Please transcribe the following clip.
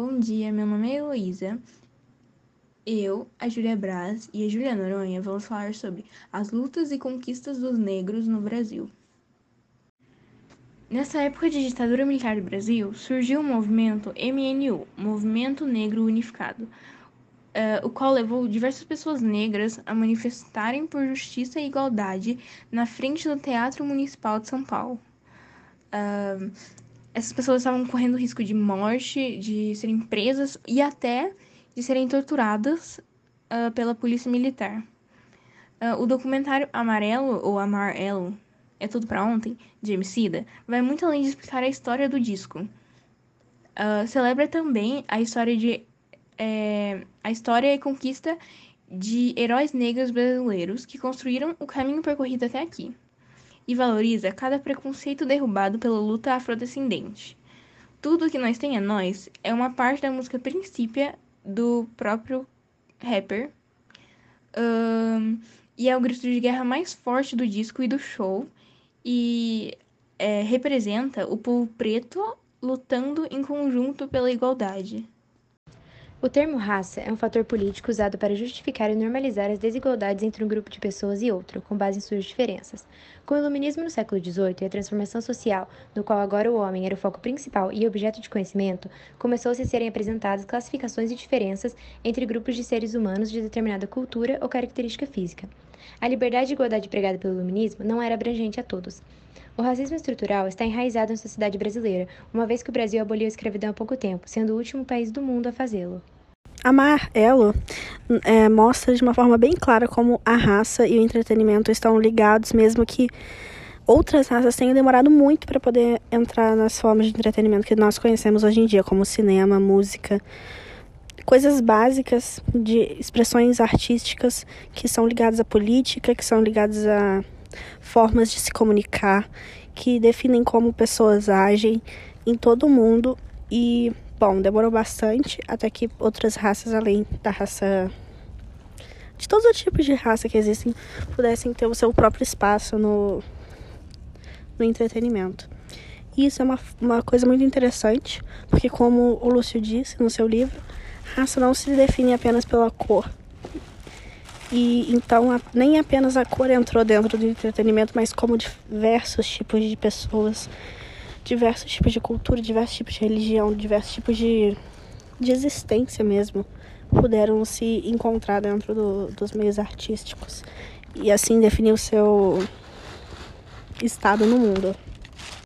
Bom dia, meu nome é Heloísa. Eu, a Júlia Braz e a Júlia Noronha vamos falar sobre as lutas e conquistas dos negros no Brasil. Nessa época de ditadura militar do Brasil, surgiu o movimento MNU, Movimento Negro Unificado, uh, o qual levou diversas pessoas negras a manifestarem por justiça e igualdade na frente do Teatro Municipal de São Paulo. Uh, essas pessoas estavam correndo risco de morte, de serem presas e até de serem torturadas uh, pela polícia militar. o documentário Amarelo ou Amarelo é Tudo para Ontem, de Emicida, vai muito além de explicar a história do disco. Uh, celebra também a história de é, a história e conquista de heróis negros brasileiros que construíram o caminho percorrido até aqui e valoriza cada preconceito derrubado pela luta afrodescendente. Tudo que nós tem a nós é uma parte da música Princípia do próprio rapper. Um, e é o grito de guerra mais forte do disco e do show, e é, representa o povo preto lutando em conjunto pela igualdade. O termo raça é um fator político usado para justificar e normalizar as desigualdades entre um grupo de pessoas e outro, com base em suas diferenças. Com o iluminismo no século XVIII e a transformação social, no qual agora o homem era o foco principal e objeto de conhecimento, começou-se a serem apresentadas classificações e diferenças entre grupos de seres humanos de determinada cultura ou característica física. A liberdade e igualdade pregada pelo iluminismo não era abrangente a todos. O racismo estrutural está enraizado na sociedade brasileira, uma vez que o Brasil aboliu a escravidão há pouco tempo, sendo o último país do mundo a fazê-lo. Amarelo é, mostra de uma forma bem clara como a raça e o entretenimento estão ligados, mesmo que outras raças tenham demorado muito para poder entrar nas formas de entretenimento que nós conhecemos hoje em dia, como cinema, música, coisas básicas de expressões artísticas que são ligadas à política, que são ligadas a formas de se comunicar, que definem como pessoas agem em todo o mundo e Bom, demorou bastante até que outras raças, além da raça. de todos os tipos de raça que existem, pudessem ter o seu próprio espaço no, no entretenimento. E isso é uma, uma coisa muito interessante, porque, como o Lúcio disse no seu livro, raça não se define apenas pela cor. E então a, nem apenas a cor entrou dentro do entretenimento, mas como diversos tipos de pessoas diversos tipos de cultura, diversos tipos de religião, diversos tipos de, de existência mesmo puderam se encontrar dentro do, dos meios artísticos e assim definir o seu estado no mundo.